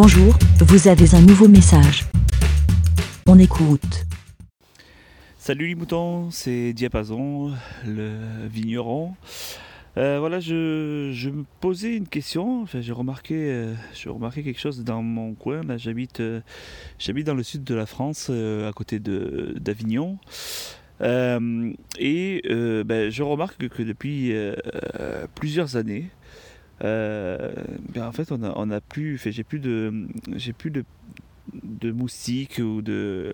Bonjour, vous avez un nouveau message. On écoute. Salut les moutons, c'est Diapason, le vigneron. Euh, voilà, je, me posais une question. Enfin, j'ai remarqué, euh, j'ai remarqué quelque chose dans mon coin. Là, j'habite, euh, j'habite dans le sud de la France, à côté de d'Avignon. Et ben, je remarque que depuis plusieurs années, ben, en fait, on a, on a plus, fait, j'ai plus de, j'ai plus de, de moustiques ou de,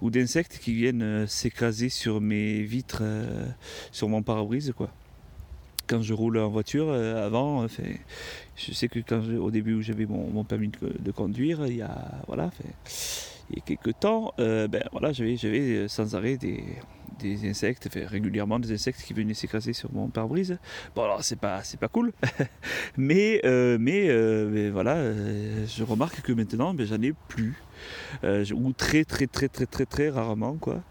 ou d'insectes qui viennent euh, s'écraser sur mes vitres, euh, sur mon pare-brise, quoi. Quand je roule en voiture, euh, avant, je sais que quand je- au début où j'avais mon, permis de, conduire, il y a, voilà, il y a quelques temps, euh, ben voilà, j'avais, j'avais euh, sans arrêt des, des insectes, régulièrement des insectes qui venaient s'écraser sur mon pare-brise. Bon alors c'est pas c'est pas cool, mais euh, euh, mais voilà, euh, je remarque que maintenant ben, j'en ai plus, ou très très très très très très rarement quoi.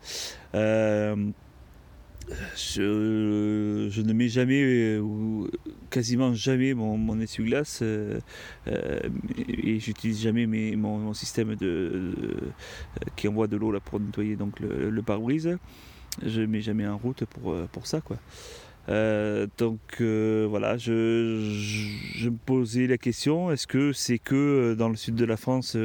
Je, ne mets jamais ou quasiment jamais mon, essuie-glace et j'utilise jamais mon, système qui envoie de l'eau là pour nettoyer donc le pare-brise. Je mets jamais en route pour, euh, pour ça quoi. Euh, donc euh, voilà, je, me posais la question est-ce que c'est que dans le sud de la France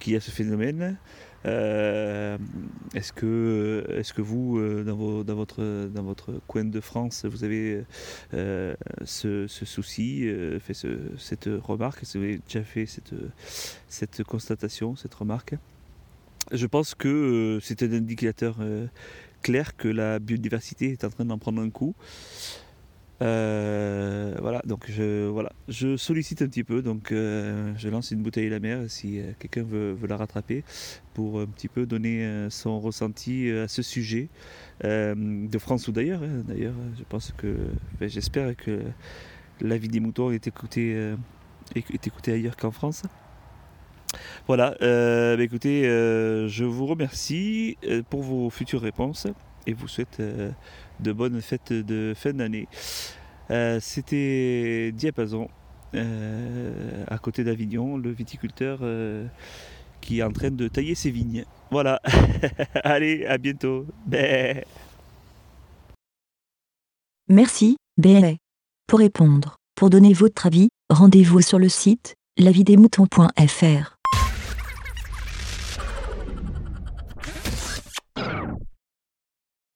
qu'il y a ce phénomène? Est-ce que, est que vous, dans, vos- dans, votre, dans votre coin de France, vous avez ce, souci, euh, fait ce- cette remarque? Est-ce que vous avez déjà fait cette, cette constatation, cette remarque? Je pense que c'est un indicateur clair que la biodiversité est en train d'en prendre un coup. Euh, voilà, donc je, voilà, je sollicite un petit peu, donc euh, je lance une bouteille à la mer si euh, quelqu'un veut, la rattraper pour un petit peu donner son ressenti à ce sujet de France ou d'ailleurs. hein. D'ailleurs, je pense que, enfin, j'espère que la vie des moutons est écoutée, est écoutée ailleurs qu'en France. Voilà, euh, bah, écoutez, euh, je vous remercie euh, pour vos futures réponses et vous souhaite de bonnes fêtes de fin d'année. C'était Diapason, à côté d'Avignon, le viticulteur qui est en train de tailler ses vignes. Voilà, allez, à bientôt. Bé. Merci, BLA. Pour répondre, pour donner votre avis, rendez-vous sur le site lavidemouton.fr.